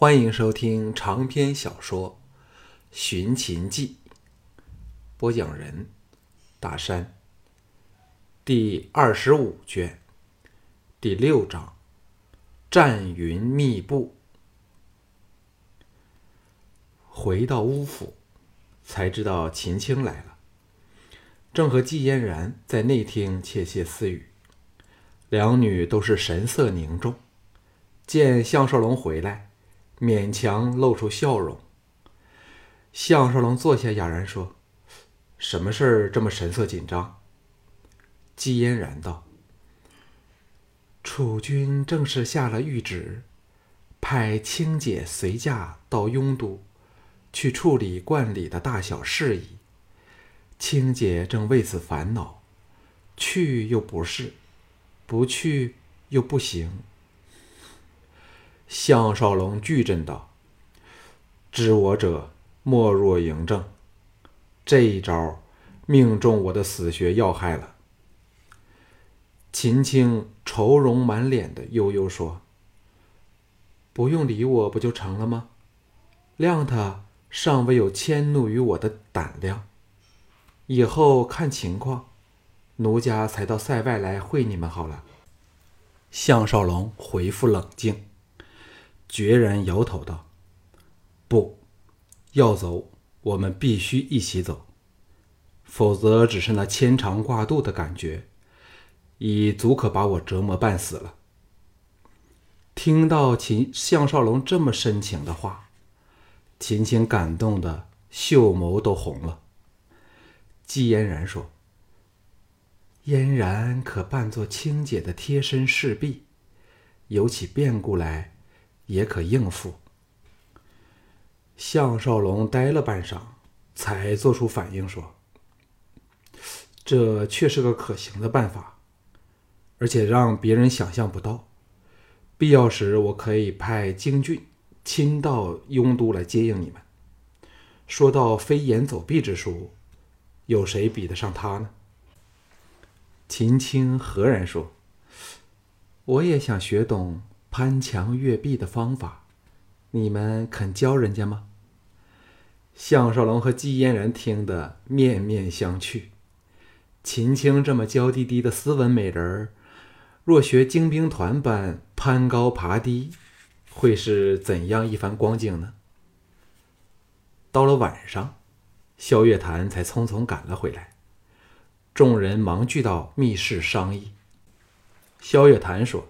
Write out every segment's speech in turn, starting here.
欢迎收听长篇小说《寻秦记》，播讲人：大山。第二十五卷，第六章：战云密布。回到乌府，才知道秦青来了，正和季嫣然在内厅窃窃私语，两女都是神色凝重。见项少龙回来。勉强露出笑容。项少龙坐下，哑然说：“什么事儿这么神色紧张？”姬嫣然道：“楚军正是下了谕旨，派青姐随驾到雍都，去处理冠礼的大小事宜。青姐正为此烦恼，去又不是，不去又不行。”项少龙巨震道：“知我者，莫若嬴政。这一招命中我的死穴要害了。”秦青愁容满脸的悠悠说：“不用理我不就成了吗？谅他尚未有迁怒于我的胆量，以后看情况，奴家才到塞外来会你们好了。”项少龙回复冷静。决然摇头道：“不要走，我们必须一起走，否则只是那牵肠挂肚的感觉，已足可把我折磨半死了。”听到秦项少龙这么深情的话，秦青感动的秀眸都红了。季嫣然说：“嫣然可扮作青姐的贴身侍婢，有起变故来。”也可应付。项少龙呆了半晌，才做出反应说：“这却是个可行的办法，而且让别人想象不到。必要时，我可以派京俊亲到雍都来接应你们。说到飞檐走壁之术，有谁比得上他呢？”秦青何然说：“我也想学懂。”攀墙越壁的方法，你们肯教人家吗？项少龙和季嫣然听得面面相觑。秦青这么娇滴滴的斯文美人儿，若学精兵团般攀高爬低，会是怎样一番光景呢？到了晚上，萧月潭才匆匆赶了回来，众人忙聚到密室商议。萧月潭说。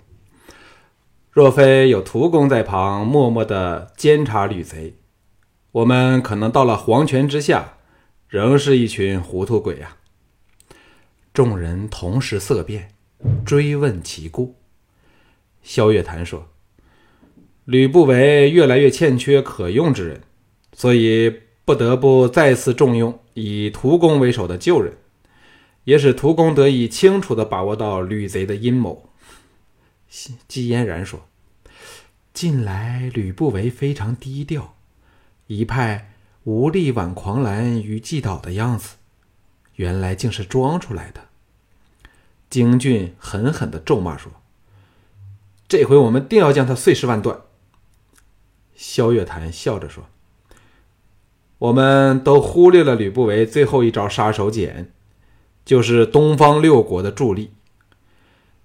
若非有屠公在旁默默的监察吕贼，我们可能到了黄泉之下，仍是一群糊涂鬼呀！众人同时色变，追问其故。萧月潭说：“吕不韦越来越欠缺可用之人，所以不得不再次重用以屠公为首的旧人，也使屠公得以清楚的把握到吕贼的阴谋。”季嫣然说：“近来吕不韦非常低调，一派无力挽狂澜于既倒的样子，原来竟是装出来的。”京俊狠狠的咒骂说：“这回我们定要将他碎尸万段。”萧月潭笑着说：“我们都忽略了吕不韦最后一招杀手锏，就是东方六国的助力。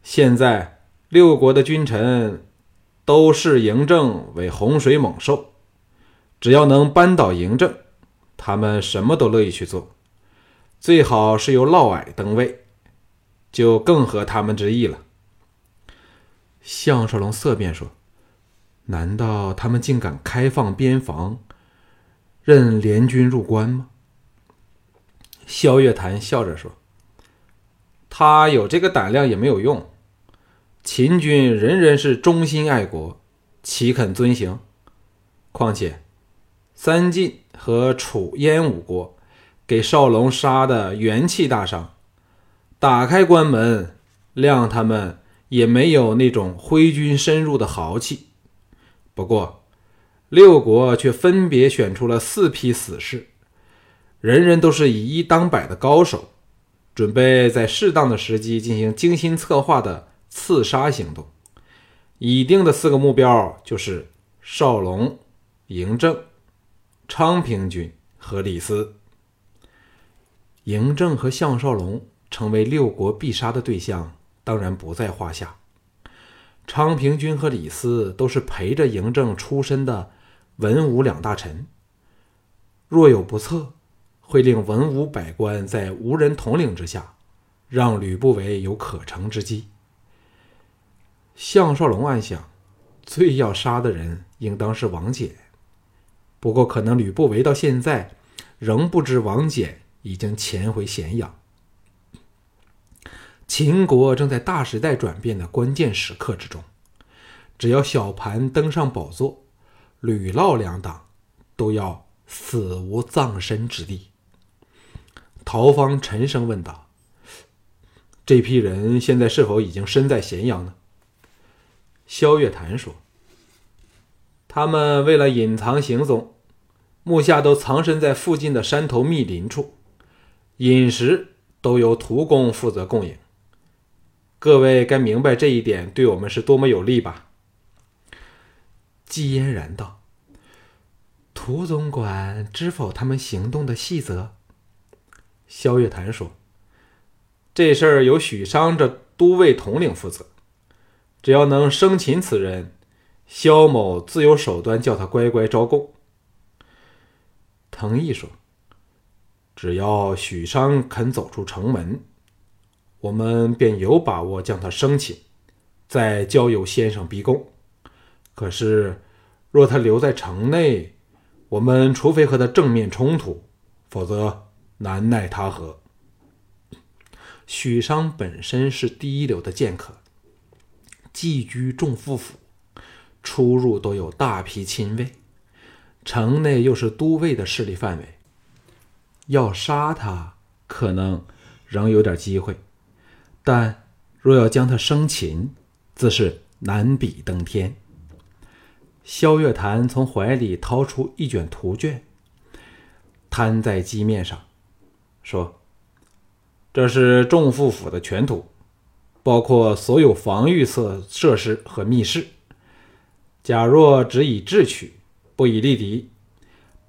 现在。”六国的君臣都视嬴政为洪水猛兽，只要能扳倒嬴政，他们什么都乐意去做。最好是由嫪毐登位，就更合他们之意了。项少龙色变说：“难道他们竟敢开放边防，任联军入关吗？”萧月潭笑着说：“他有这个胆量也没有用。”秦军人人是忠心爱国，岂肯遵行？况且三晋和楚燕五国给少龙杀的元气大伤，打开关门，谅他们也没有那种挥军深入的豪气。不过六国却分别选出了四批死士，人人都是以一当百的高手，准备在适当的时机进行精心策划的。刺杀行动，已定的四个目标就是少龙、嬴政、昌平君和李斯。嬴政和项少龙成为六国必杀的对象，当然不在话下。昌平君和李斯都是陪着嬴政出身的文武两大臣，若有不测，会令文武百官在无人统领之下，让吕不韦有可乘之机。项少龙暗想，最要杀的人应当是王翦，不过可能吕不韦到现在仍不知王翦已经潜回咸阳。秦国正在大时代转变的关键时刻之中，只要小盘登上宝座，吕嫪两党都要死无葬身之地。陶方沉声问道：“这批人现在是否已经身在咸阳呢？”萧月潭说：“他们为了隐藏行踪，目下都藏身在附近的山头密林处，饮食都由屠公负责供应。”各位该明白这一点对我们是多么有利吧？季嫣然道：“涂总管知否他们行动的细则？”萧月潭说：“这事儿由许商这都尉统领负责，只要能生擒此人，萧某自有手段叫他乖乖招供。”藤毅说：“只要许商肯走出城门。”我们便有把握将他生擒，再交由先生逼供。可是，若他留在城内，我们除非和他正面冲突，否则难奈他何。许商本身是第一流的剑客，寄居众副府，出入都有大批亲卫，城内又是都尉的势力范围，要杀他，可能仍有点机会。但若要将他生擒，自是难比登天。萧月潭从怀里掏出一卷图卷，摊在机面上，说：“这是众副府的全图，包括所有防御设设施和密室。假若只以智取，不以力敌，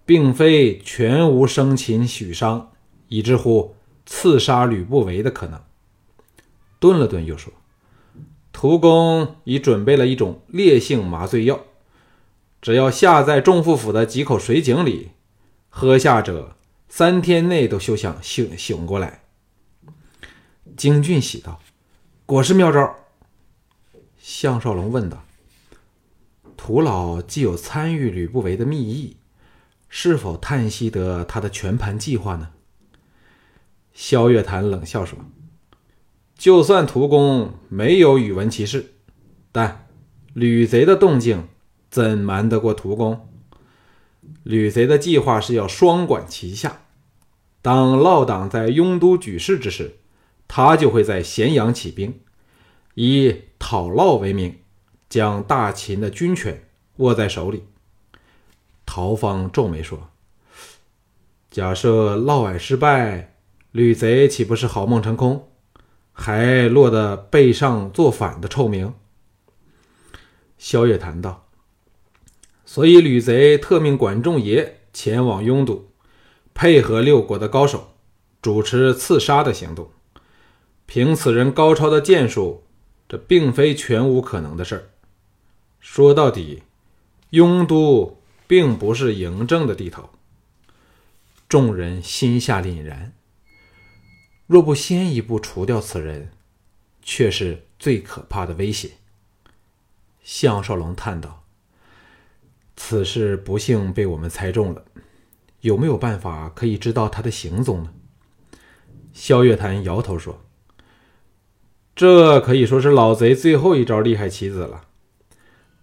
并非全无生擒许商，以至乎刺杀吕不韦的可能。”顿了顿，又说：“屠公已准备了一种烈性麻醉药，只要下在仲父府的几口水井里，喝下者三天内都休想醒醒过来。”京俊喜道：“果是妙招。”项少龙问道：“屠老既有参与吕不韦的密议，是否叹息得他的全盘计划呢？”萧月潭冷笑说。就算屠公没有语闻其事，但吕贼的动静怎瞒得过屠公？吕贼的计划是要双管齐下，当嫪党在雍都举事之时，他就会在咸阳起兵，以讨嫪为名，将大秦的军权握在手里。陶方皱眉说：“假设嫪毐失败，吕贼岂不是好梦成空？”还落得背上作反的臭名。萧月谈道：“所以吕贼特命管仲爷前往雍都，配合六国的高手，主持刺杀的行动。凭此人高超的剑术，这并非全无可能的事儿。说到底，雍都并不是嬴政的地头。”众人心下凛然。若不先一步除掉此人，却是最可怕的威胁。项少龙叹道：“此事不幸被我们猜中了，有没有办法可以知道他的行踪呢？”萧月潭摇头说：“这可以说是老贼最后一招厉害棋子了，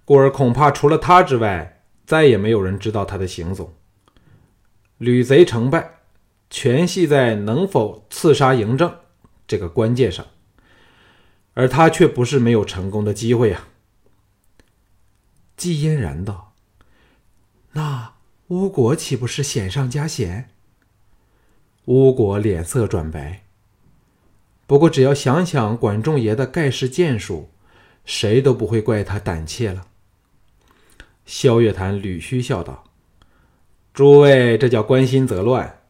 故而恐怕除了他之外，再也没有人知道他的行踪。吕贼成败。”全系在能否刺杀嬴政这个关键上，而他却不是没有成功的机会啊。季嫣然道：“那巫国岂不是险上加险？”巫国脸色转白。不过只要想想管仲爷的盖世剑术，谁都不会怪他胆怯了。萧月潭捋须笑道：“诸位，这叫关心则乱。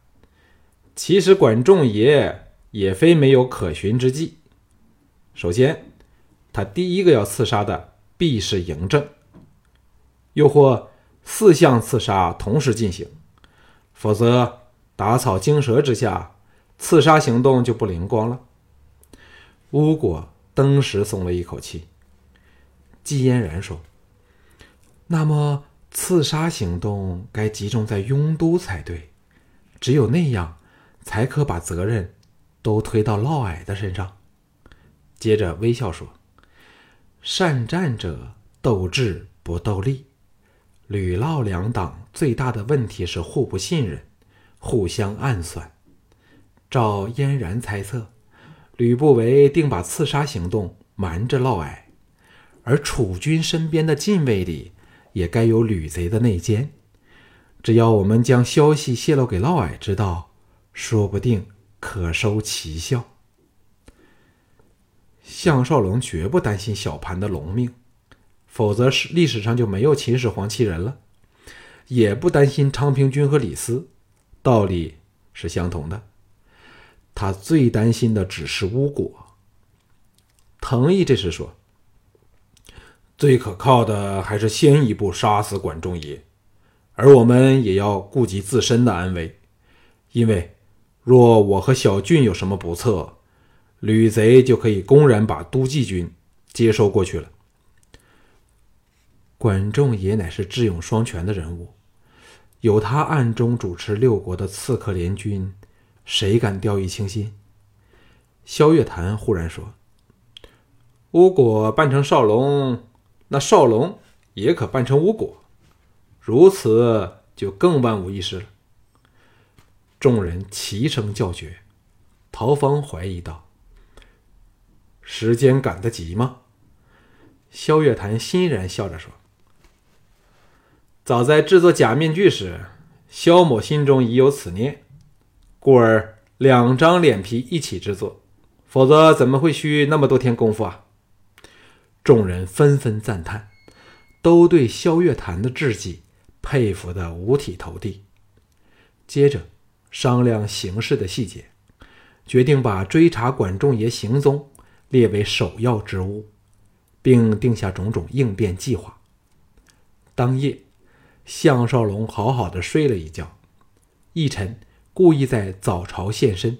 其实管仲爷也非没有可循之计。首先，他第一个要刺杀的必是嬴政，又或四项刺杀同时进行，否则打草惊蛇之下，刺杀行动就不灵光了。”巫果登时松了一口气。季嫣然说：“那么刺杀行动该集中在雍都才对，只有那样，才可把责任都推到嫪毐的身上。”接着微笑说：“善战者斗智不斗力，吕嫪两党最大的问题是互不信任，互相暗算。照嫣然猜测。”吕不韦定把刺杀行动瞒着嫪毐，而楚军身边的禁卫里也该有吕贼的内奸。只要我们将消息泄露给嫪毐知道，说不定可收奇效。项少龙绝不担心小盘的龙命，否则史历史上就没有秦始皇七人了；也不担心昌平君和李斯，道理是相同的。他最担心的只是巫果。藤毅这时说：“最可靠的还是先一步杀死管仲爷，而我们也要顾及自身的安危，因为若我和小俊有什么不测，吕贼就可以公然把都记军接收过去了。管仲爷乃是智勇双全的人物，有他暗中主持六国的刺客联军。”谁敢掉以轻心？萧月潭忽然说：“巫果扮成少龙，那少龙也可扮成巫果，如此就更万无一失了。”众人齐声叫绝。陶芳怀疑道：“时间赶得及吗？”萧月潭欣然笑着说：“早在制作假面具时，萧某心中已有此念。”故而两张脸皮一起制作，否则怎么会需那么多天功夫啊？众人纷纷赞叹，都对萧月潭的智计佩服得五体投地。接着商量行事的细节，决定把追查管仲爷行踪列为首要之务，并定下种种应变计划。当夜，项少龙好好的睡了一觉，一晨。故意在早朝现身，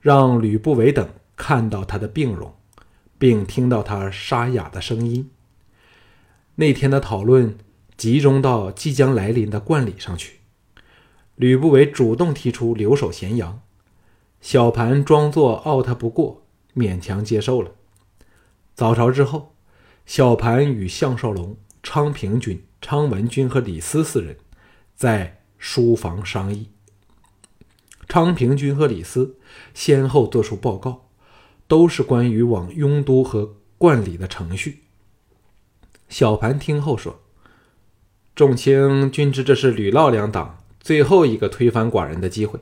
让吕不韦等看到他的病容，并听到他沙哑的声音。那天的讨论集中到即将来临的冠礼上去。吕不韦主动提出留守咸阳，小盘装作傲他不过，勉强接受了。早朝之后，小盘与项少龙、昌平君、昌文君和李斯四人在书房商议。昌平君和李斯先后作出报告，都是关于往雍都和冠礼的程序。小盘听后说：“众卿均知这是吕嫪两党最后一个推翻寡人的机会，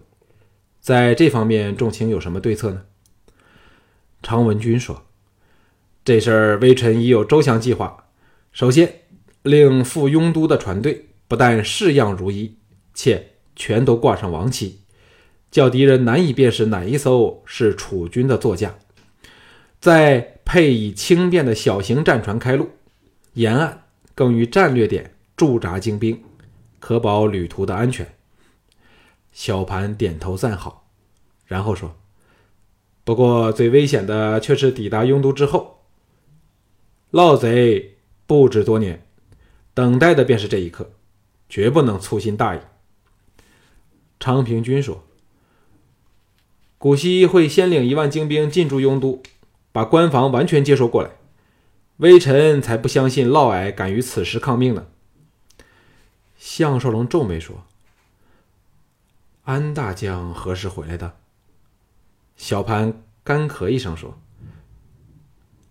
在这方面，众卿有什么对策呢？”昌文君说：“这事儿微臣已有周详计划。首先，令赴雍都的船队不但式样如一，且全都挂上王旗。”叫敌人难以辨识哪一艘是楚军的座驾，再配以轻便的小型战船开路，沿岸更于战略点驻扎精兵，可保旅途的安全。小盘点头赞好，然后说：“不过最危险的却是抵达雍都之后，盗贼布置多年，等待的便是这一刻，绝不能粗心大意。”昌平君说。古稀会先领一万精兵进驻雍都，把关防完全接收过来。微臣才不相信嫪毐敢于此时抗命呢。项少龙皱眉说：“安大将何时回来的？”小潘干咳一声说：“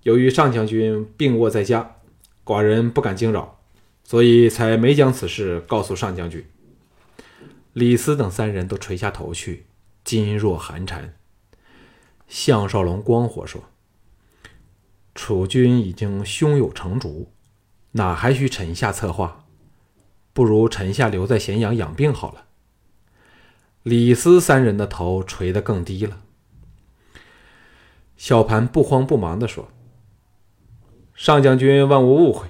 由于上将军病卧在家，寡人不敢惊扰，所以才没将此事告诉上将军。”李斯等三人都垂下头去。噤若寒蝉。项少龙光火说：“楚军已经胸有成竹，哪还需臣下策划？不如臣下留在咸阳养病好了。”李斯三人的头垂得更低了。小盘不慌不忙地说：“上将军万无误会，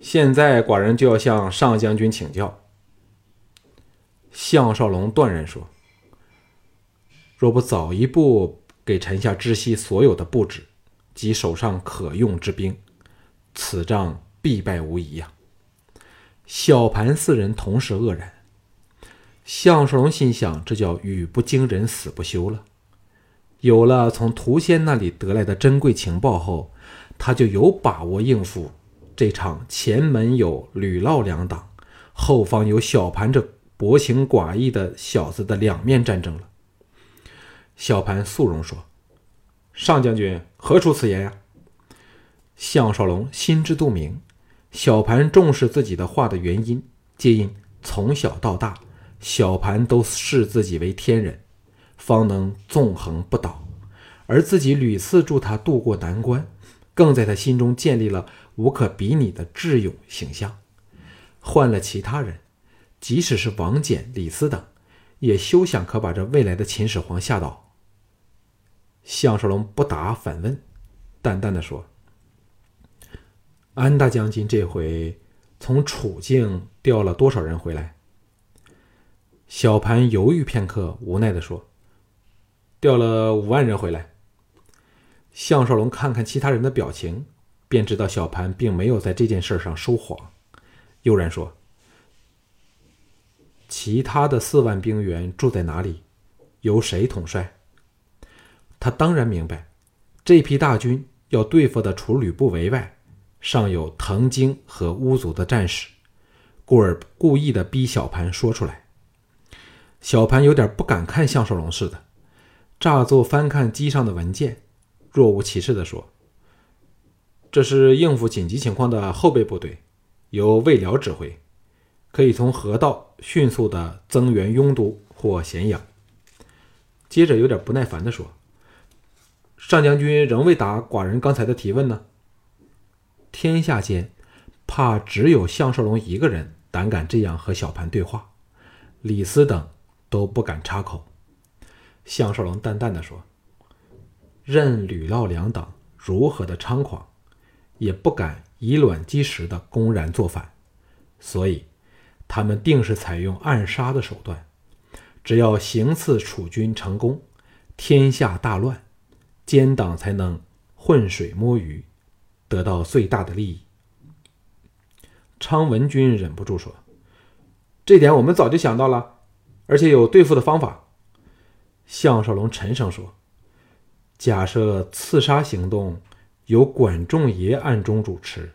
现在寡人就要向上将军请教。”项少龙断然说：“若不早一步给臣下知悉所有的布置及手上可用之兵，此仗必败无疑呀！”小盘四人同时愕然。项少龙心想：“这叫语不惊人死不休了。”有了从涂仙那里得来的珍贵情报后，他就有把握应付这场前门有吕嫪两党，后方有小盘这薄情寡义的小子的两面战争了。小盘肃容说：“上将军何出此言呀？”项少龙心知肚明，小盘重视自己的话的原因，皆因从小到大。小盘都视自己为天人，方能纵横不倒，而自己屡次助他渡过难关，更在他心中建立了无可比拟的智勇形象。换了其他人，即使是王翦、李斯等，也休想可把这未来的秦始皇吓倒。项少龙不答反问，淡淡的说：“安大将军这回从楚境调了多少人回来？”小盘犹豫片刻，无奈的说：“调了五万人回来。”项少龙看看其他人的表情，便知道小盘并没有在这件事上说谎，悠然说：“其他的四万兵员住在哪里？由谁统帅？”他当然明白，这批大军要对付的除吕不韦外，尚有藤京和乌族的战士，故而故意的逼小盘说出来。小盘有点不敢看项少龙似的，乍作翻看机上的文件，若无其事地说：“这是应付紧急情况的后备部队，由魏辽指挥，可以从河道迅速的增援雍都或咸阳。”接着有点不耐烦地说：“上将军仍未答寡人刚才的提问呢。天下间，怕只有项少龙一个人胆敢这样和小盘对话，李斯等。”都不敢插口。项少龙淡淡的说：“任吕嫪两党如何的猖狂，也不敢以卵击石的公然作反，所以他们定是采用暗杀的手段。只要行刺楚军成功，天下大乱，奸党才能浑水摸鱼，得到最大的利益。”昌文君忍不住说：“这点我们早就想到了。”而且有对付的方法。项少龙沉声说：“假设刺杀行动由管仲爷暗中主持，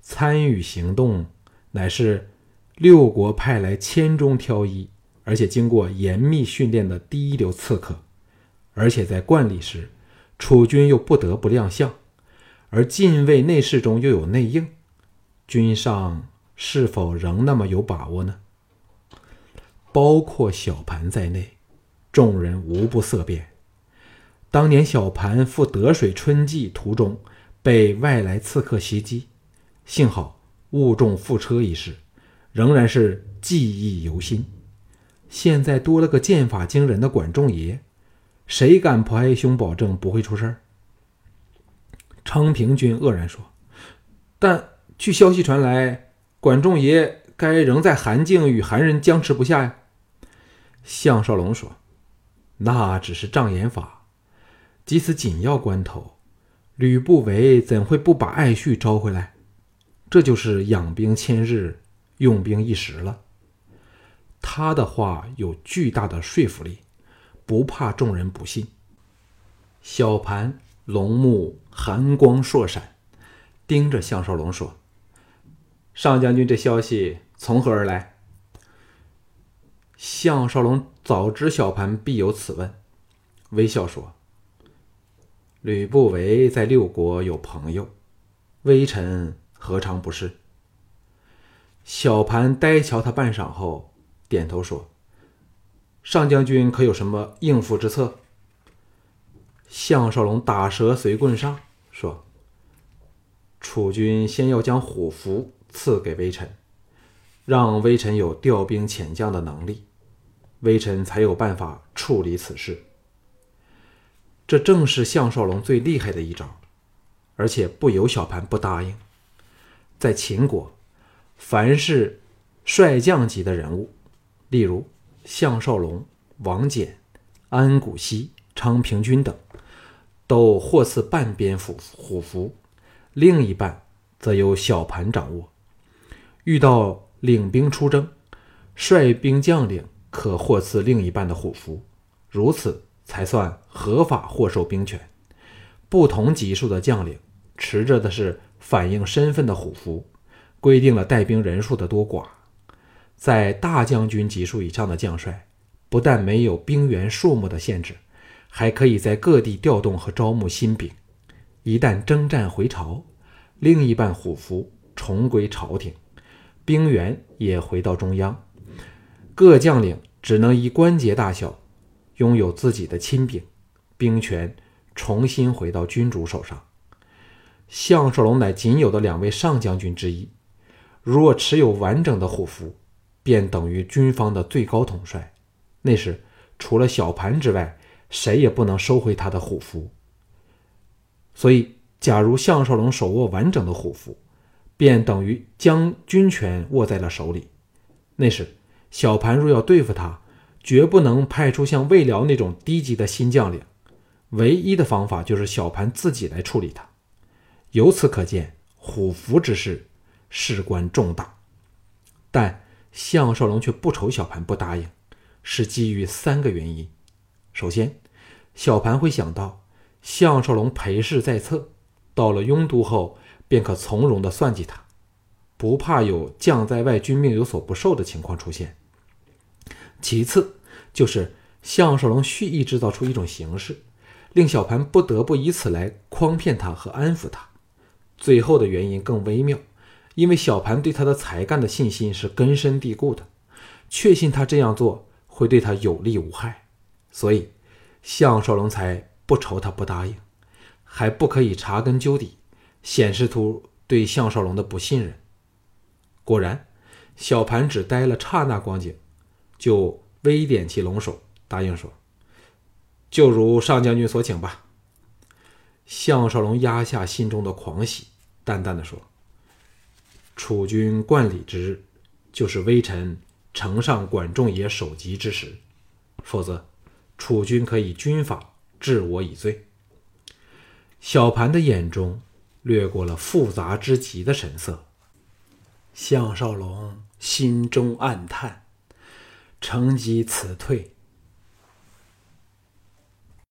参与行动乃是六国派来千中挑一，而且经过严密训练的第一流刺客，而且在冠礼时，楚军又不得不亮相，而禁卫内侍中又有内应，君上是否仍那么有把握呢？”包括小盘在内，众人无不色变。当年小盘赴得水春季途中被外来刺客袭击，幸好误中覆车一事，仍然是记忆犹新。现在多了个剑法惊人的管仲爷，谁敢拍胸保证不会出事儿？昌平君愕然说：“但据消息传来，管仲爷该仍在韩境与韩人僵持不下呀。”项少龙说：“那只是障眼法，即此紧要关头，吕不韦怎会不把爱婿招回来？这就是养兵千日，用兵一时了。他的话有巨大的说服力，不怕众人不信。”小盘龙目寒光烁闪，盯着项少龙说：“上将军，这消息从何而来？”项少龙早知小盘必有此问，微笑说：“吕不韦在六国有朋友，微臣何尝不是？”小盘呆瞧他半晌后，点头说：“上将军可有什么应付之策？”项少龙打蛇随棍上，说：“楚军先要将虎符赐给微臣。”让微臣有调兵遣将的能力，微臣才有办法处理此事。这正是项少龙最厉害的一招，而且不由小盘不答应。在秦国，凡是帅将级的人物，例如项少龙、王翦、安谷西、昌平君等，都获赐半边虎虎符，另一半则由小盘掌握。遇到领兵出征，率兵将领可获赐另一半的虎符，如此。才算合法获授兵权。不同级数的将领持着的是反映身份的虎符，规定了带兵人数的多寡。在大将军级数以上的将帅，不但没有兵员数目的限制，还可以在各地调动和招募新兵。一旦征战回朝，另一半虎符重归朝廷，兵员也回到中央。各将领只能依关节大小。拥有自己的亲兵，兵权重新回到君主手上。项少龙乃仅有的两位上将军之一，若持有完整的虎符，便等于军方的最高统帅。那时，除了小盘之外，谁也不能收回他的虎符。所以，假如项少龙手握完整的虎符，便等于将军权握在了手里。那时，小盘若要对付他，绝不能派出像魏辽那种低级的新将领，唯一的方法就是小盘自己来处理他。由此可见，虎符之事事关重大。但项少龙却不愁小盘不答应，是基于三个原因：首先，小盘会想到项少龙陪侍在侧，到了雍都后便可从容地算计他，不怕有将在外，君命有所不受的情况出现。其次，就是项少龙蓄意制造出一种形式，令小盘不得不以此来诓骗他和安抚他。最后的原因更微妙，因为小盘对他的才干的信心是根深蒂固的，确信他这样做会对他有利无害，所以项少龙才不愁他不答应，还不可以查根究底，显示出对项少龙的不信任。果然，小盘只待了刹那光景。就微点起龙首，答应说：“就如上将军所请吧。”项少龙压下心中的狂喜，淡淡的说：“楚军冠礼之日，就是微臣呈上管仲爷首级之时，否则，楚军可以军法治我以罪。”小盘的眼中掠过了复杂之极的神色，项少龙心中暗叹。乘机辞退，